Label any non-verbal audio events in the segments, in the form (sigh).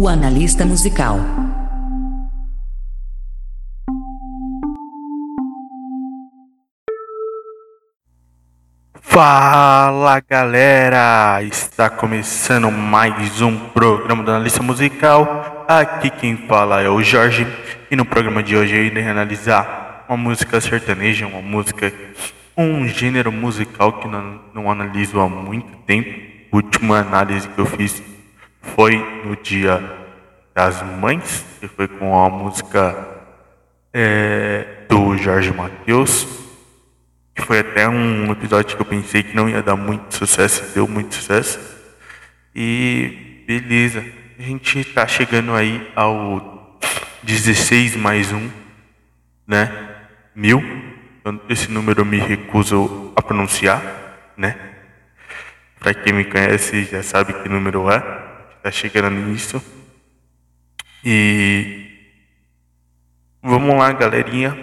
O analista musical. Fala galera! Está começando mais um programa do Analista Musical. Aqui quem fala é o Jorge e no programa de hoje eu irei analisar uma música sertaneja, uma música, um gênero musical que não, não analiso há muito tempo. A última análise que eu fiz foi no dia das mães, que foi com a música é, do Jorge Matheus, que foi até um episódio que eu pensei que não ia dar muito sucesso, deu muito sucesso. E beleza, a gente está chegando aí ao 16 mais um, né? Mil. Esse número eu me recuso a pronunciar, né? Para quem me conhece já sabe que número é. Está chegando nisso. E vamos lá, galerinha.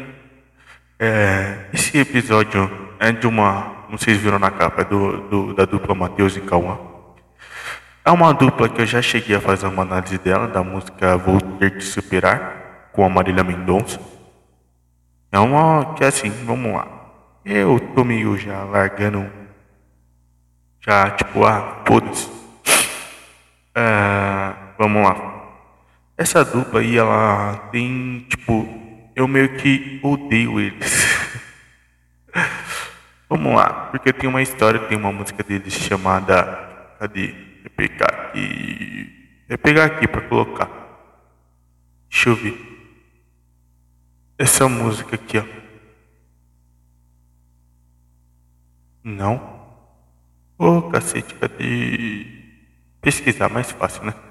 É, esse episódio é de uma. Se viram na capa, é do, do, da dupla Matheus e Cauã. É uma dupla que eu já cheguei a fazer uma análise dela, da música Vou Ter Que Superar, com a Marília Mendonça. É uma que assim, vamos lá. Eu tô meio já largando. Já, tipo, ah, foda-se. É, vamos lá. Essa dupla aí, ela tem, tipo, eu meio que odeio eles. (laughs) Vamos lá, porque tem uma história, tem uma música deles chamada. Cadê? Vou pegar aqui. Vou pegar aqui pra colocar. Deixa eu ver. Essa música aqui, ó. Não? Ô oh, cacete, cadê? Pesquisar mais fácil, né?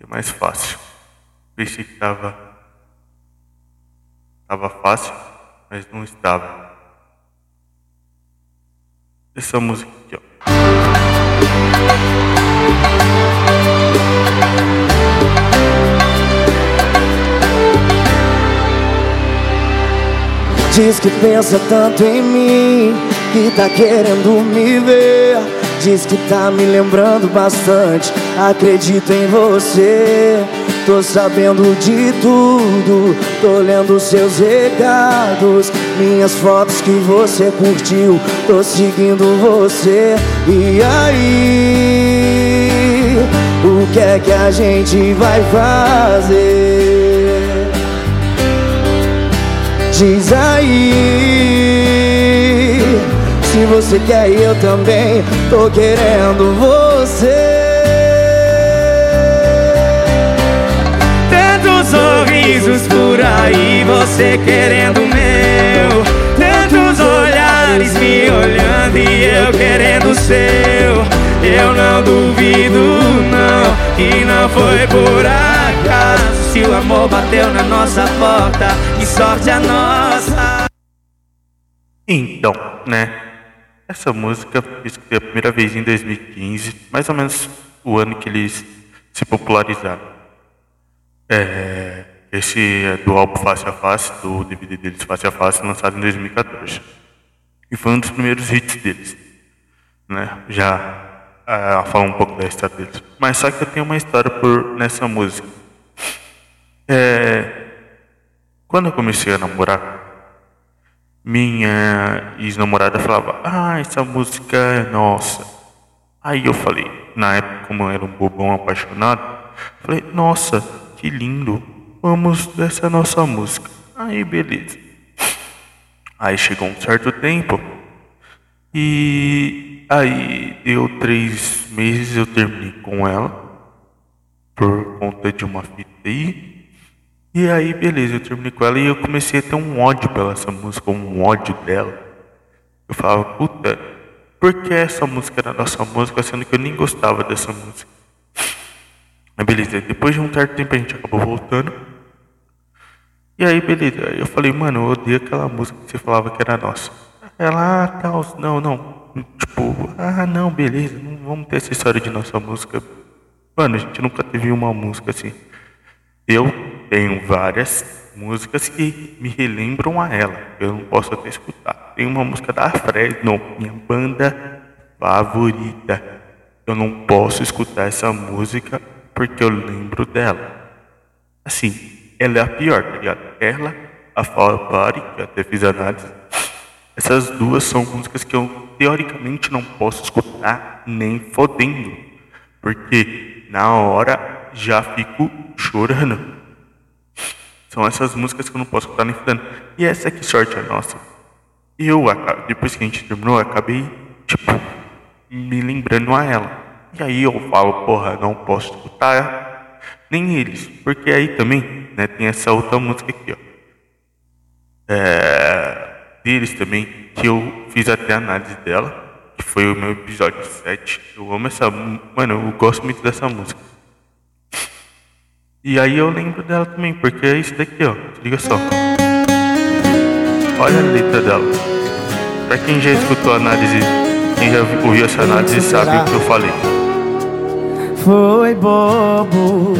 É mais fácil. Pensei que estava estava fácil, mas não estava. Essa música aqui, ó. Diz que pensa tanto em mim, que tá querendo me ver. Diz que tá me lembrando bastante. Acredito em você. Tô sabendo de tudo. Tô lendo seus recados. Minhas fotos que você curtiu. Tô seguindo você. E aí? O que é que a gente vai fazer? Diz aí. Se você quer, eu também tô querendo você. Tantos sorrisos por aí, você querendo o meu. Tantos olhares me olhando e eu querendo o seu. Eu não duvido, não, que não foi por acaso. Se o amor bateu na nossa porta, que sorte a nossa. Então, né? Essa música eu escutei a primeira vez em 2015, mais ou menos o ano que eles se popularizaram. É, esse é do álbum Face a Face, do DVD deles Face a Face, lançado em 2014. E foi um dos primeiros hits deles. Né? Já é, falar um pouco da história deles. Mas só que eu tenho uma história por nessa música. É, quando eu comecei a namorar, minha ex-namorada falava: Ah, essa música é nossa. Aí eu falei, na época, como eu era um bobão apaixonado, falei: Nossa, que lindo, vamos dessa nossa música. Aí beleza. Aí chegou um certo tempo e aí deu três meses eu terminei com ela por conta de uma fita aí. E aí, beleza, eu terminei com ela e eu comecei a ter um ódio pela essa música, um ódio dela. Eu falava, puta, por que essa música era nossa música, sendo que eu nem gostava dessa música? Aí, beleza, depois de um certo tempo a gente acabou voltando. E aí, beleza, eu falei, mano, eu odeio aquela música que você falava que era nossa. Ela, ah, tal, não, não. Tipo, ah, não, beleza, não vamos ter essa história de nossa música. Mano, a gente nunca teve uma música assim. Eu tenho várias músicas que me relembram a ela. Eu não posso até escutar. Tem uma música da Fresno, minha banda favorita. Eu não posso escutar essa música porque eu lembro dela. Assim, ela é a pior, tá ligado? Ela, a Fall Party, que eu até fiz análise. Essas duas são músicas que eu teoricamente não posso escutar nem fodendo. Porque na hora já fico chorando. São essas músicas que eu não posso escutar nem fodendo. E essa que sorte é nossa. Eu, depois que a gente terminou, acabei, tipo, me lembrando a ela. E aí eu falo, porra, não posso escutar nem eles. Porque aí também, né, tem essa outra música aqui, ó. É, deles também, que eu fiz até análise dela, que foi o meu episódio 7. Eu amo essa. Mano, eu gosto muito dessa música. E aí eu lembro dela também, porque é isso daqui, ó. Liga só. Olha a letra dela. Pra quem já escutou a análise, quem já ouviu essa análise sabe o que eu falei. Foi bobo,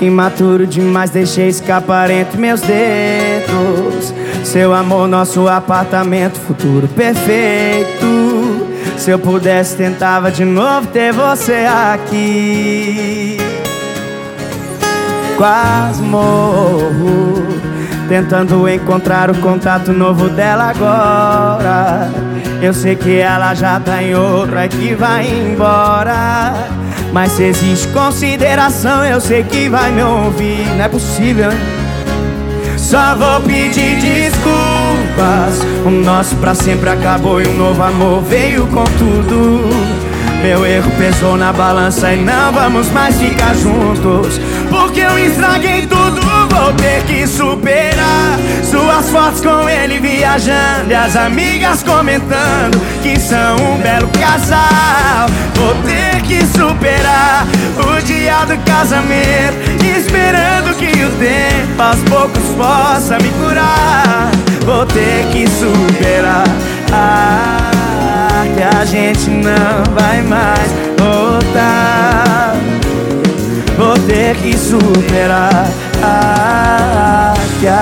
imaturo demais, deixei escapar entre meus dedos. Seu amor, nosso apartamento, futuro perfeito. Se eu pudesse, tentava de novo ter você aqui. Quase morro Tentando encontrar o contato novo dela agora Eu sei que ela já tá em outra e que vai embora Mas se existe consideração eu sei que vai me ouvir. Não é possível, hein? Só vou pedir desculpas. O nosso pra sempre acabou e um novo amor veio com tudo. Meu erro pesou na balança e não vamos mais ficar juntos. Porque eu estraguei tudo, vou ter que superar Suas fotos com ele viajando E as amigas comentando que são um belo casal. Vou ter que superar o dia do casamento Esperando que o tempo aos poucos possa me curar. Vou ter que superar. Ah, que a gente não vai mais voltar. Vou ter que superar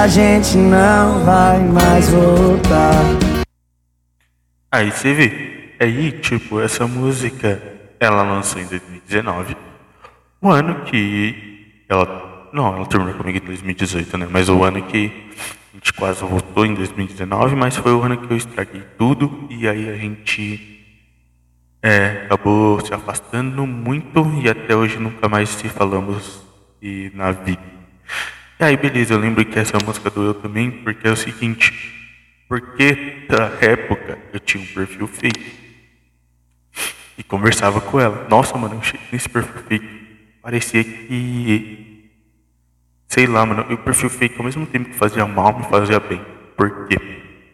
a gente não vai mais voltar. Aí você vê, aí tipo essa música ela lançou em 2019, o ano que ela não, ela terminou comigo em 2018, né? Mas o ano que a gente quase voltou em 2019, mas foi o ano que eu estraguei tudo e aí a gente é, acabou se afastando muito e até hoje nunca mais se falamos e na vida. E aí, beleza, eu lembro que essa música doeu também, porque é o seguinte, porque na época eu tinha um perfil fake e conversava com ela. Nossa, mano, eu cheguei nesse perfil fake. Parecia que Sei lá, mano, o perfil fake ao mesmo tempo que fazia mal, me fazia bem. Por quê?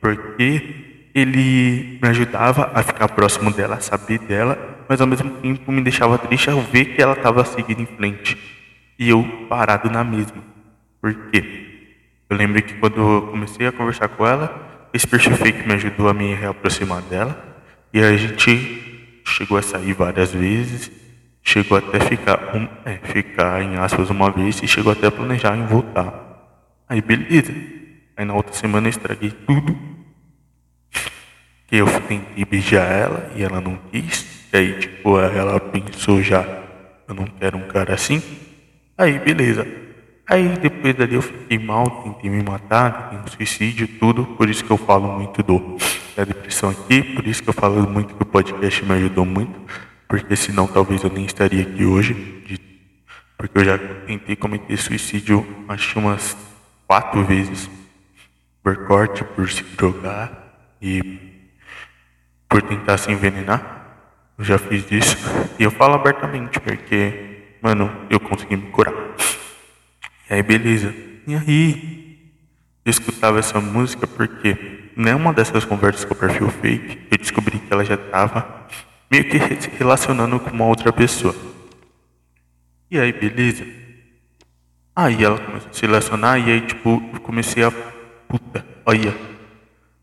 Porque ele me ajudava a ficar próximo dela, a saber dela, mas ao mesmo tempo me deixava triste ao ver que ela estava seguindo em frente e eu parado na mesma. Por quê? Eu lembro que quando eu comecei a conversar com ela, esse perfil fake me ajudou a me reaproximar dela e a gente chegou a sair várias vezes Chegou até ficar, um, é, ficar em aspas uma vez e chegou até a planejar em voltar. Aí beleza. Aí na outra semana eu estraguei tudo. Que eu tentei beijar ela e ela não quis. E aí tipo, ela pensou já, eu não quero um cara assim. Aí beleza. Aí depois dali eu fiquei mal, tentei me matar, tentei um suicídio, tudo. Por isso que eu falo muito do, da depressão aqui, por isso que eu falo muito que o podcast me ajudou muito porque senão talvez eu nem estaria aqui hoje, de, porque eu já tentei cometer suicídio acho umas quatro vezes, por corte, por se drogar e por tentar se envenenar. Eu já fiz isso e eu falo abertamente porque, mano, eu consegui me curar. E aí, beleza. E aí, eu escutava essa música porque, numa dessas conversas com o perfil fake, eu descobri que ela já estava meio que se relacionando com uma outra pessoa. E aí, beleza. Aí ela começou a se relacionar e aí, tipo, eu comecei a. Puta, olha.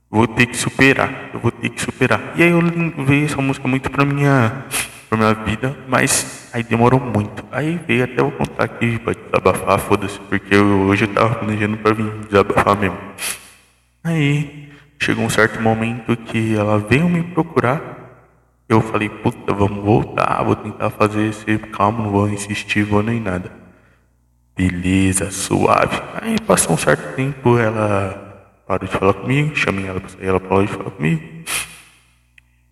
Vou ter que superar. Eu vou ter que superar. E aí eu veio essa música muito pra minha, pra minha vida, mas aí demorou muito. Aí veio até eu contar aqui pra desabafar, foda-se, porque eu, hoje eu tava planejando pra vir desabafar mesmo. Aí chegou um certo momento que ela veio me procurar Eu falei, puta, vamos voltar, vou tentar fazer esse calmo, não vou insistir, vou nem nada. Beleza, suave. Aí passou um certo tempo, ela parou de falar comigo, chamei ela pra sair, ela parou de falar comigo.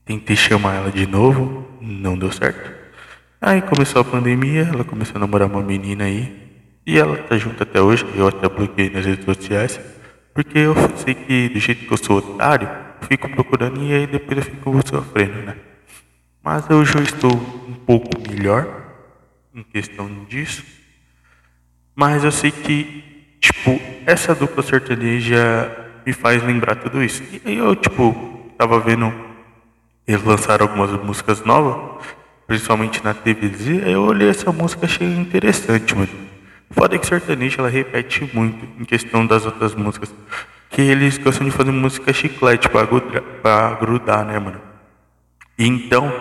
Tentei chamar ela de novo, não deu certo. Aí começou a pandemia, ela começou a namorar uma menina aí. E ela tá junto até hoje, eu até bloqueei nas redes sociais. Porque eu sei que do jeito que eu sou otário, fico procurando e aí depois eu fico sofrendo, né? Mas hoje eu estou um pouco melhor em questão disso. Mas eu sei que, tipo, essa dupla sertaneja me faz lembrar tudo isso. E eu, tipo, tava vendo eles lançaram algumas músicas novas, principalmente na TVZ, eu olhei essa música achei interessante, mano. Foda que sertanejo ela repete muito em questão das outras músicas. Que eles gostam de fazer música chiclete pra grudar, pra grudar né, mano? E então,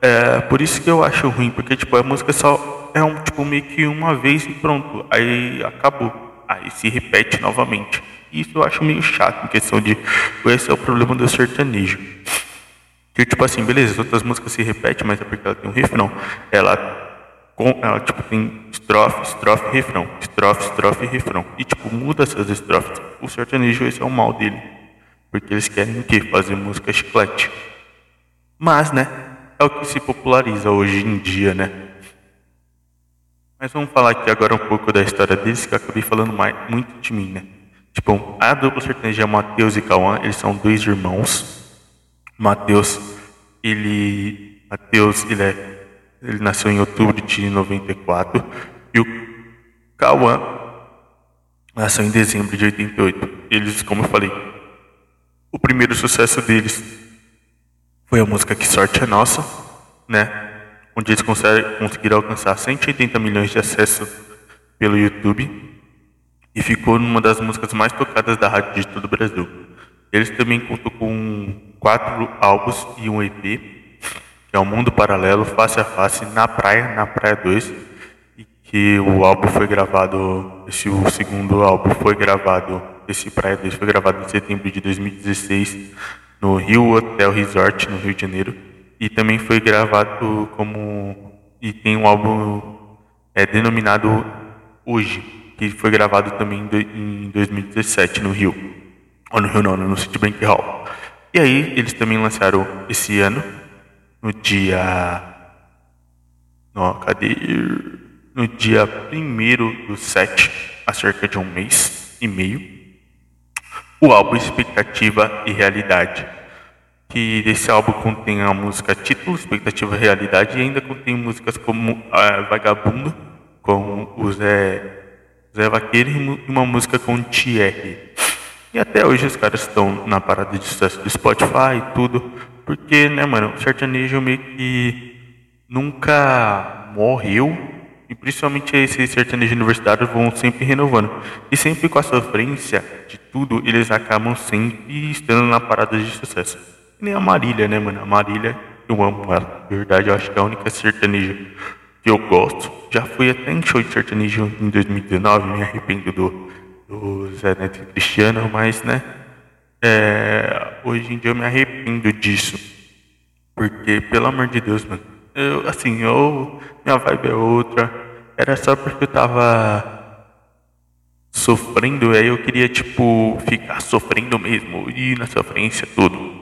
é por isso que eu acho ruim, porque tipo, a música só é um tipo meio que uma vez e pronto. Aí acabou. Aí se repete novamente. Isso eu acho meio chato em questão de. Esse é o problema do sertanejo. Que tipo assim, beleza, as outras músicas se repetem, mas é porque ela tem um riff, não. Ela, com, ela tipo tem estrofe, estrofe, refrão, estrofe, estrofe, refrão. E tipo, muda essas estrofes. O sertanejo esse é o mal dele. Porque eles querem o quê? Fazer música chiclete. Mas, né, é o que se populariza hoje em dia, né? Mas vamos falar aqui agora um pouco da história deles, que eu acabei falando mais, muito de mim, né? Tipo, a dupla sertaneja Matheus e Cauã, eles são dois irmãos. Mateus, ele, Mateus, ele, é, ele nasceu em outubro de 94 e o Cauã nasceu em dezembro de 88. Eles, como eu falei, o primeiro sucesso deles foi a música Que Sorte é Nossa, né? Onde eles conseguiram alcançar 180 milhões de acessos pelo YouTube e ficou numa das músicas mais tocadas da rádio de todo o Brasil. Eles também contam com quatro álbuns e um EP, que é o Mundo Paralelo, Face a Face, Na Praia, Na Praia 2, e que o álbum foi gravado, esse o segundo álbum foi gravado, esse Praia 2 foi gravado em setembro de 2016 no Rio Hotel Resort, no Rio de Janeiro, e também foi gravado como e tem um álbum é denominado Hoje, que foi gravado também em 2017 no Rio. Ou no Rio não, no Citibank Hall. E aí eles também lançaram esse ano, no dia. No, cadê? No dia 1 do 7, há cerca de um mês e meio, o álbum Expectativa e Realidade. Que desse álbum contém a música Título, Expectativa e Realidade, e ainda contém músicas como ah, Vagabundo, com o Zé, Zé Vaqueiro, e uma música com Thierry. E até hoje os caras estão na parada de sucesso do Spotify e tudo. Porque, né, mano, o sertanejo meio que nunca morreu. E principalmente esses sertanejos universitários vão sempre renovando. E sempre com a sofrência de tudo, eles acabam sempre estando na parada de sucesso. E nem a Marília, né, mano? A Marília, eu amo ela. Na verdade, eu acho que é a única sertaneja que eu gosto. Já fui até em show de sertanejo em 2019, me arrependo do do Zé Neto Cristiano, mas, né, é, hoje em dia eu me arrependo disso. Porque, pelo amor de Deus, mano, eu, assim, eu, minha vibe é outra. Era só porque eu tava sofrendo, aí eu queria, tipo, ficar sofrendo mesmo, ir na sofrência, tudo.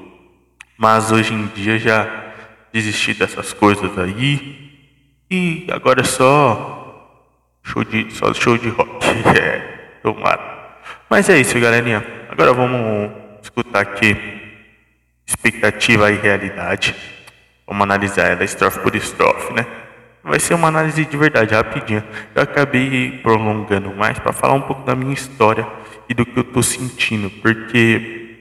Mas hoje em dia já desisti dessas coisas aí. E agora é só show de, só show de rock. (laughs) Tomara. Mas é isso, galerinha. Agora vamos escutar aqui expectativa e realidade. Vamos analisar ela estrofe por estrofe, né? Vai ser uma análise de verdade, rapidinha. Eu acabei prolongando mais para falar um pouco da minha história e do que eu tô sentindo, porque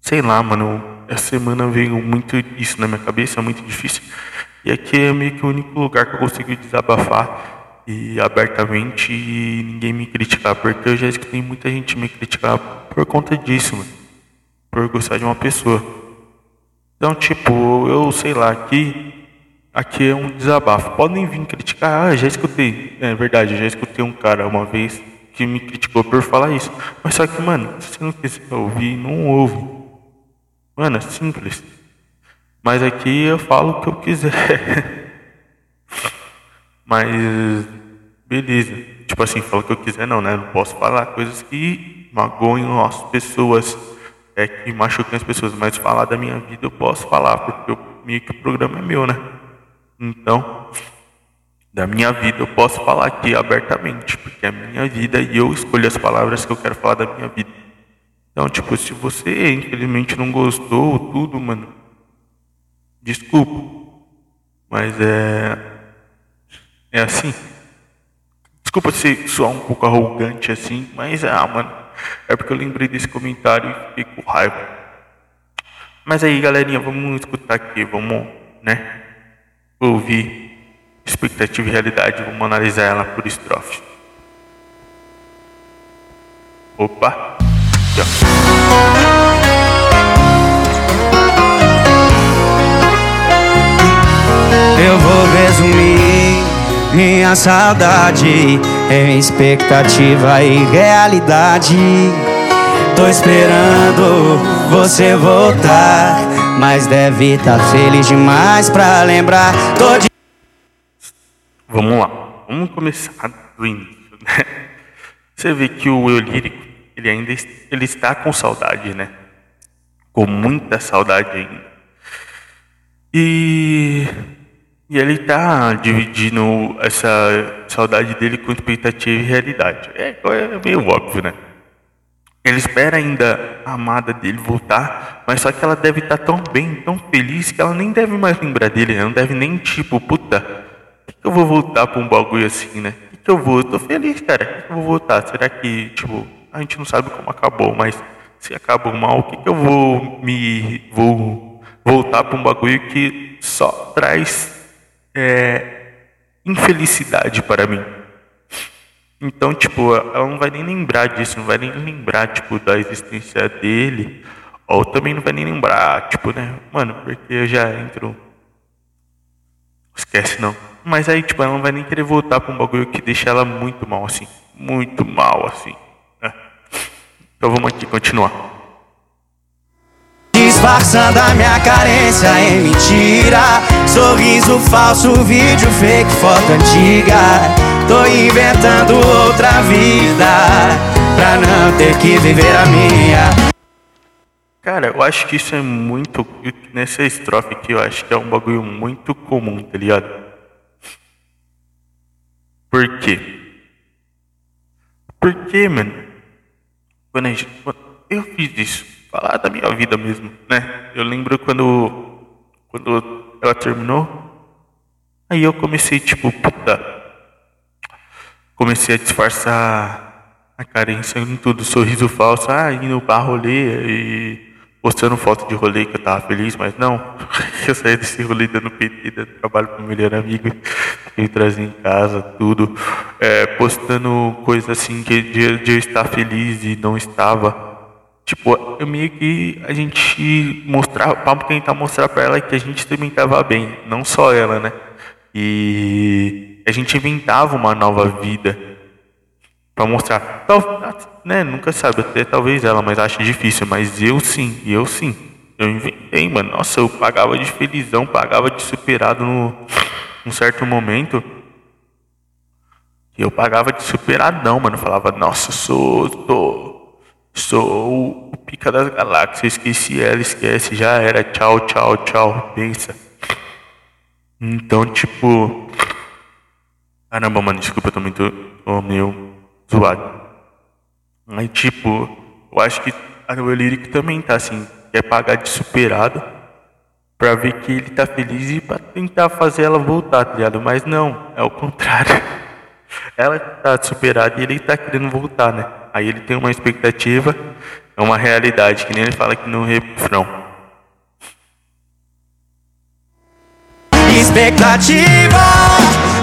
sei lá, mano, essa semana veio muito isso na minha cabeça, é muito difícil. E aqui é meio que o único lugar que eu consigo desabafar e abertamente e ninguém me criticar, porque eu já escutei muita gente me criticar por conta disso, mano, por gostar de uma pessoa. Então, tipo, eu sei lá, aqui, aqui é um desabafo. Podem vir criticar, ah, já escutei. É verdade, já escutei um cara uma vez que me criticou por falar isso. Mas só que, mano, se você não quiser ouvir, não ouve. Mano, é simples. Mas aqui eu falo o que eu quiser. (laughs) Mas beleza. Tipo assim, falo o que eu quiser não, né? Não posso falar coisas que magoem as pessoas, é que machuquem as pessoas, mas falar da minha vida eu posso falar, porque eu, meio que o programa é meu, né? Então, da minha vida eu posso falar aqui abertamente, porque é minha vida e eu escolho as palavras que eu quero falar da minha vida. Então, tipo, se você infelizmente não gostou tudo, mano, desculpa. Mas é é assim. Desculpa se soar um pouco arrogante assim, mas ah, mano, é porque eu lembrei desse comentário e fiquei com raiva. Mas aí, galerinha, vamos escutar aqui, vamos, né, ouvir expectativa e realidade, vamos analisar ela por estrofe. Opa! Eu minha saudade em expectativa e realidade. Tô esperando você voltar, mas deve estar tá feliz demais pra lembrar. Tô de Vamos lá, vamos começar do início, né? (laughs) Você vê que o eu lírico, ele ainda ele está com saudade, né? Com muita saudade ainda. E, e ele está dividindo essa saudade dele com expectativa e realidade. É, é meio óbvio, né? Ele espera ainda a amada dele voltar, mas só que ela deve estar tão bem, tão feliz, que ela nem deve mais lembrar dele, né? não deve nem tipo, puta, que eu vou voltar pra um bagulho assim, né? O que eu vou? Eu tô feliz, cara. O que eu vou voltar? Será que, tipo, a gente não sabe como acabou, mas se acabou mal, que, que eu vou me. vou voltar pra um bagulho que só traz é, infelicidade para mim? Então, tipo, ela não vai nem lembrar disso, não vai nem lembrar, tipo, da existência dele, ou também não vai nem lembrar, tipo, né? Mano, porque eu já entro. Esquece não. Mas aí, tipo, ela não vai nem querer voltar pra um bagulho que deixa ela muito mal, assim. Muito mal, assim. Né? Então vamos aqui continuar. Disfarçando a minha carência em mentira Sorriso falso, vídeo fake, foto antiga Tô inventando outra vida Pra não ter que viver a minha Cara, eu acho que isso é muito. Nessa estrofe aqui, eu acho que é um bagulho muito comum, tá ligado? Por quê? Porque, mano, quando a gente, eu fiz isso, falar da minha vida mesmo, né? Eu lembro quando, quando ela terminou, aí eu comecei, tipo, puta, comecei a disfarçar a carência em tudo, sorriso falso, ah, indo pra rolê e postando foto de rolê que eu tava feliz, mas não, (laughs) eu saí desse rolê dando PT, dando trabalho pro melhor amigo, que trazia em casa, tudo, é, postando coisas assim que de, de eu estar feliz e não estava. Tipo, eu meio que a gente mostrar, para tentar mostrar para ela que a gente também estava bem, não só ela, né? E a gente inventava uma nova vida para mostrar. Tal, né? Nunca sabe, até talvez ela, mas acho difícil. Mas eu sim, eu sim. Eu inventei, mano. Nossa, eu pagava de felizão, pagava de superado no, num certo momento. E eu pagava de superadão, mano. falava, nossa, sou, tô, sou o pica das galáxias. Esqueci ela, esquece, já era. Tchau, tchau, tchau. Pensa. Então, tipo. Caramba, mano, desculpa, eu tô muito. Tô meio zoado. Aí, tipo, eu acho que o lírico também tá assim, quer pagar de superado pra ver que ele tá feliz e pra tentar fazer ela voltar, tá ligado? Mas não, é o contrário. (laughs) Ela tá superada e ele tá querendo voltar, né? Aí ele tem uma expectativa, é uma realidade, que nem ele fala aqui no refrão. Expectativa,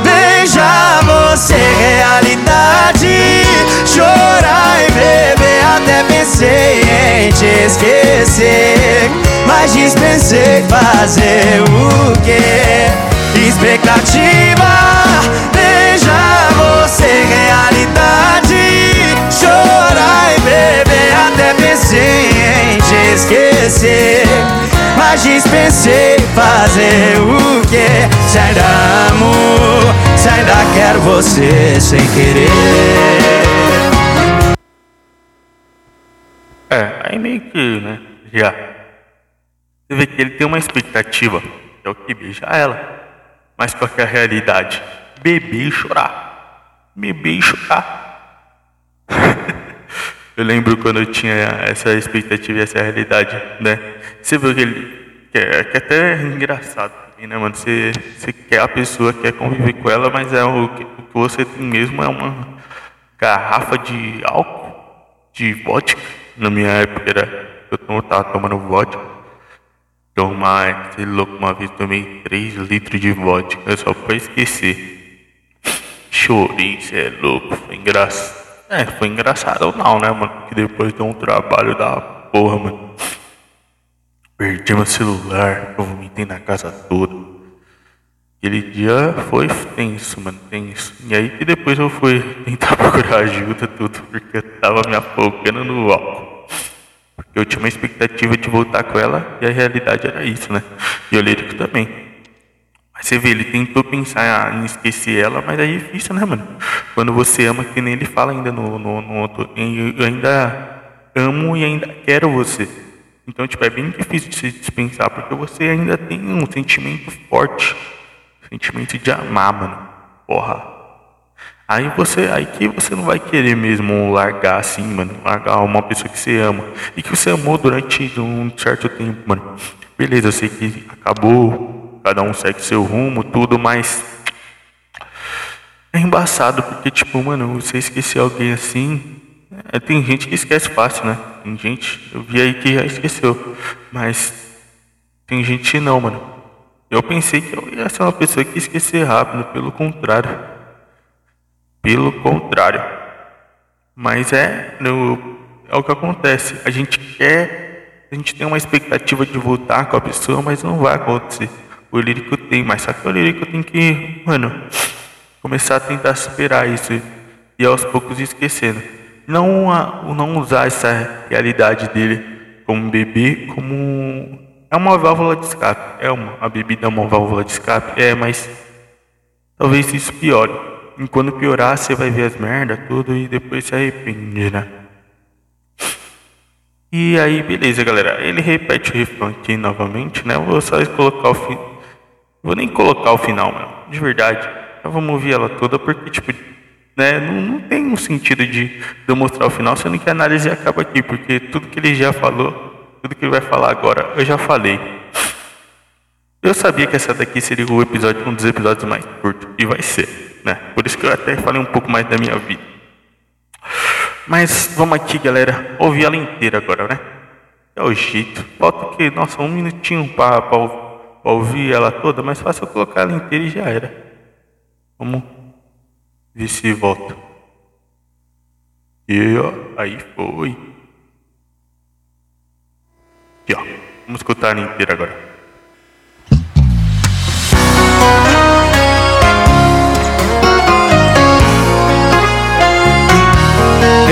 veja você realidade chorar e beber Até pensei em te esquecer Mas dispensei fazer o quê? Expectativa, realidade Chorar e beber Até pensei em te esquecer Mas dispensei fazer o que Se ainda amo, se ainda quero você sem querer É, aí meio que, né, já. Você vê que ele tem uma expectativa, é o que beija ela. Mas qual que é a realidade? Beber e chorar. Beber e chorar. eu lembro quando eu tinha essa expectativa e essa realidade, né? Você vê que ele. Que é, que é até engraçado, né, mano? Você, você quer a pessoa, quer conviver com ela, mas é o que, o que você tem mesmo é uma garrafa de álcool, de vodka na minha época era. Eu tava tomando vodka. Tomar, esse louco, uma vez tomei 3 litros de vodka, só pra esquecer. Chorei, cê é louco, foi engraçado. É, foi engraçado não, né, mano? Porque depois deu um trabalho da porra, mano. Perdi meu celular, eu vomitei na casa toda. Aquele dia foi tenso, mano, tenso. E aí que depois eu fui tentar (laughs) procurar ajuda, tudo, porque eu tava me afogando no álcool. Eu tinha uma expectativa de voltar com ela e a realidade era isso, né? E o lírico também. Você vê, ele tentou pensar em esquecer ela, mas é difícil, né, mano? Quando você ama, que nem ele fala ainda no, no, no outro, eu ainda amo e ainda quero você. Então, tipo, é bem difícil de se dispensar, porque você ainda tem um sentimento forte. Sentimento de amar, mano. Porra, Aí você, aí que você não vai querer mesmo largar assim, mano, largar uma pessoa que você ama e que você amou durante um certo tempo, mano. Beleza, eu sei que acabou, cada um segue seu rumo, tudo, mas é embaçado porque tipo, mano, você esquecer alguém assim, é, tem gente que esquece fácil, né? Tem gente, eu vi aí que já esqueceu, mas tem gente não, mano. Eu pensei que eu ia ser uma pessoa que esquecer rápido, pelo contrário. Pelo contrário. Mas é, no, é o que acontece. A gente quer, a gente tem uma expectativa de voltar com a pessoa, mas não vai acontecer. O lírico tem, mas só que o lírico tem que, mano, começar a tentar superar isso e aos poucos esquecendo. Não, a, não usar essa realidade dele como bebê como é uma válvula de escape. É uma, a bebida é uma válvula de escape, é, mas talvez isso piore. E quando piorar, você vai ver as merdas, tudo, e depois se arrepende, né? E aí, beleza, galera. Ele repete o refrão aqui novamente, né? Vou só colocar o fim. Vou nem colocar o final, mano. De verdade. Eu vou ouvir ela toda porque, tipo, né? Não, não tem um sentido de, de eu mostrar o final, sendo que a análise acaba aqui, porque tudo que ele já falou, tudo que ele vai falar agora, eu já falei. Eu sabia que essa daqui seria o episódio, um dos episódios mais curtos, e vai ser né? Por isso que eu até falei um pouco mais da minha vida. Mas vamos aqui, galera, ouvir ela inteira agora, né? É o jeito. Falta que, nossa, um minutinho para ouvir ela toda, mas fácil eu colocar ela inteira e já era. Vamos ver se volta. E ó, aí foi. Aqui, ó. Vamos escutar ela inteira agora.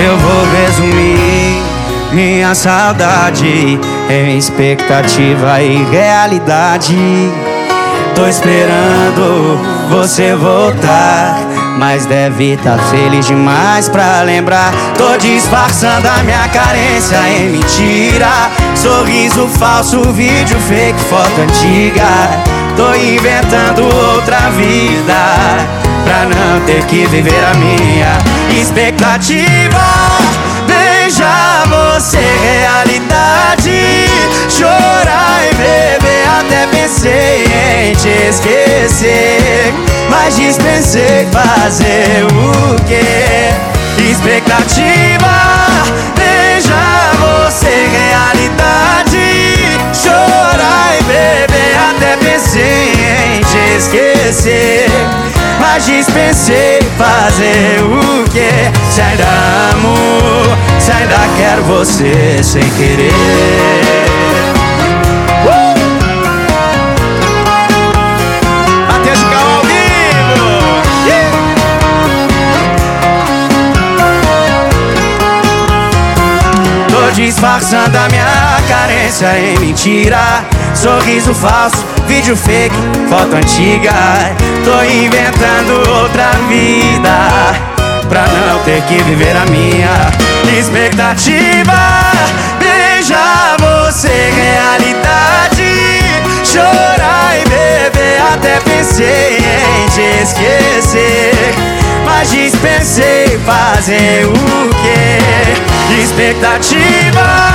Eu vou resumir minha saudade em expectativa e realidade. Tô esperando você voltar, mas deve tá feliz demais pra lembrar. Tô disfarçando a minha carência em mentira. Sorriso falso, vídeo fake, foto antiga. Tô inventando outra vida pra não ter que viver a minha expectativa. Veja você, realidade. Chorar e beber, até pensei em te esquecer. Mas dispensei fazer o que? Expectativa. Veja você, realidade. Chorar e beber, até pensei em te esquecer. Mas dispensei fazer o que? Se ainda amo, se ainda quero você sem querer. Uh! Tô disfarçando a minha carência em mentira. Sorriso falso, vídeo fake, foto antiga. Tô inventando outra vida Pra não ter que viver a minha expectativa Beija você, realidade. Chorar e beber, até pensei em te esquecer. Mas dispensei fazer o quê? Expectativa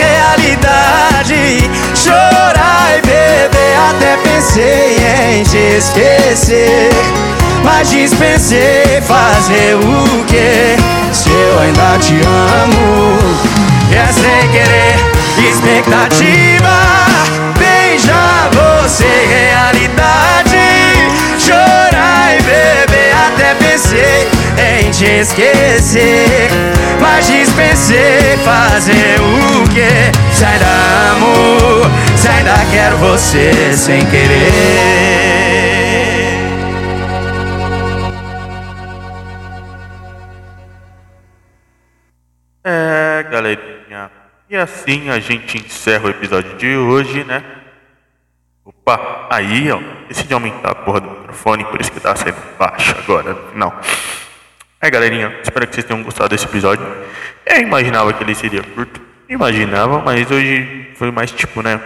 realidade Chorar e beber até pensei em te esquecer Mas dispensei fazer o que Se eu ainda te amo É sem querer expectativa Beija você realidade Chorar e beber até pensei em te esquecer Mas dispensei fazer o que Se ainda amo, se ainda quero você sem querer É, galerinha. E assim a gente encerra o episódio de hoje, né? Opa, aí, ó. Decidi aumentar a porra do microfone, por isso que tá saindo baixo agora no final. É, galerinha, espero que vocês tenham gostado desse episódio. Eu imaginava que ele seria curto, imaginava, mas hoje foi mais tipo, né?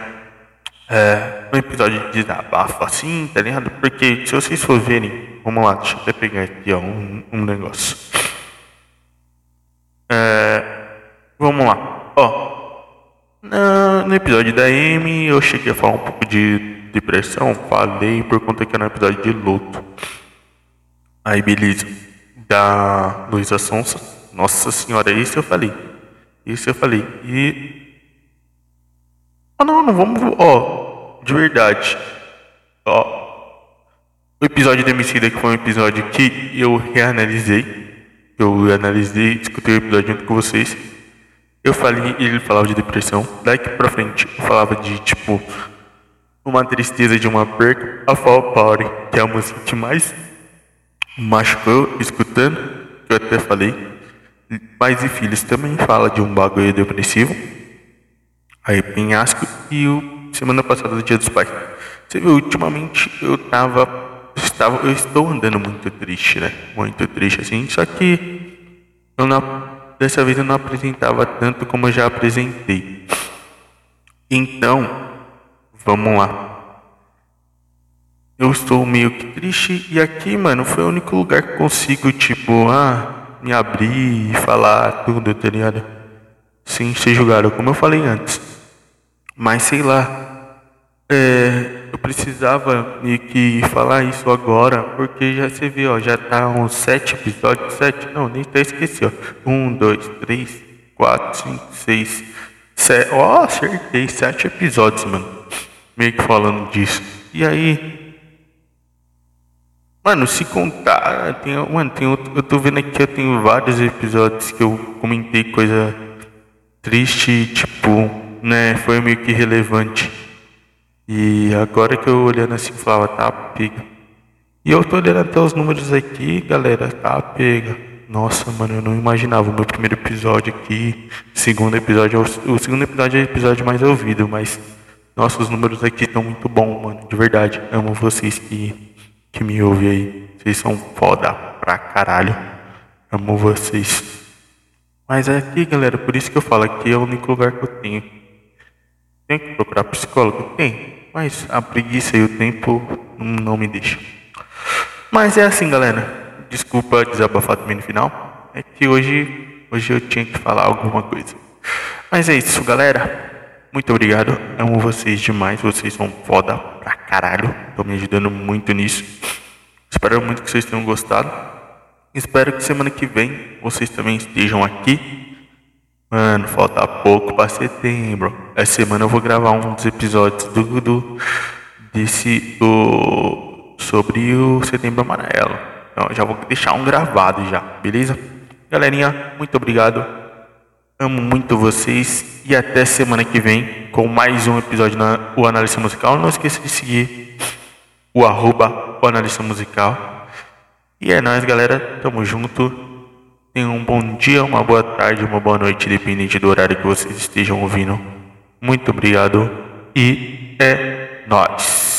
É, um episódio de desabafo assim, tá ligado? Porque se vocês for verem, vamos lá, deixa eu até pegar aqui, ó, um, um negócio. É, vamos lá, ó. No, no episódio da Amy, eu cheguei a falar um pouco de depressão, falei por conta que era um episódio de luto. Aí, beleza da Luísa Sonsa. Nossa senhora, isso eu falei. Isso eu falei. E. Ah, não, não vamos. Ó, de verdade. Ó. O episódio do Emicida, que foi um episódio que eu reanalisei. Eu analisei, escutei o episódio junto com vocês. Eu falei, ele falava de depressão. Daqui pra frente, eu falava de tipo. Uma tristeza de uma perca, a Fall Party, que é a música que mais machucou escutando, que eu até falei. Pais e filhos também fala de um bagulho depressivo. Aí penhasco e o semana passada do Dia dos Pais. Você viu, ultimamente eu tava estava eu estou andando muito triste, né? Muito triste assim, só que eu não, dessa vez eu não apresentava tanto como eu já apresentei. Então, vamos lá. Eu estou meio que triste e aqui, mano, foi o único lugar que consigo, tipo, ah, me abrir e falar tudo, tá ligado? Sem ser julgado, como eu falei antes. Mas sei lá, é, eu precisava meio que falar isso agora, porque já você vê, ó, já tá uns sete episódios, sete, não, nem até esqueci, ó. Um, dois, três, quatro, cinco, seis, sete, ó, acertei, sete episódios, mano. Meio que falando disso. E aí, Mano, se contar, tem, mano, tem, eu tô vendo aqui, eu tenho vários episódios que eu comentei coisa triste, tipo, né, foi meio que relevante. E agora que eu olhando assim, falava, tá pega. E eu tô olhando até os números aqui, galera, tá pega. Nossa, mano, eu não imaginava o meu primeiro episódio aqui, segundo episódio, o segundo episódio é o episódio mais ouvido, mas nossos números aqui estão muito bons, mano, de verdade. Amo vocês que que me ouve aí. Vocês são foda pra caralho. Amo vocês. Mas é aqui, galera, por isso que eu falo, aqui é o único lugar que eu tenho. Tem que procurar psicólogo? Tem. Mas a preguiça e o tempo não me deixam. Mas é assim, galera. Desculpa desabafar também no final. É que hoje, hoje eu tinha que falar alguma coisa. Mas é isso, galera. Muito obrigado. Amo vocês demais. Vocês são foda pra caralho. Estão me ajudando muito nisso. Espero muito que vocês tenham gostado. Espero que semana que vem vocês também estejam aqui. Mano, falta pouco para setembro. Essa semana eu vou gravar um dos episódios do, do desse do sobre o Setembro Amarelo. Então já vou deixar um gravado já, beleza? Galerinha, muito obrigado. Amo muito vocês e até semana que vem com mais um episódio na o Analista Musical. Não esqueça de seguir o arroba o Musical. E é nóis, galera. Tamo junto. Tenham um bom dia, uma boa tarde, uma boa noite, dependente do horário que vocês estejam ouvindo. Muito obrigado e é nóis.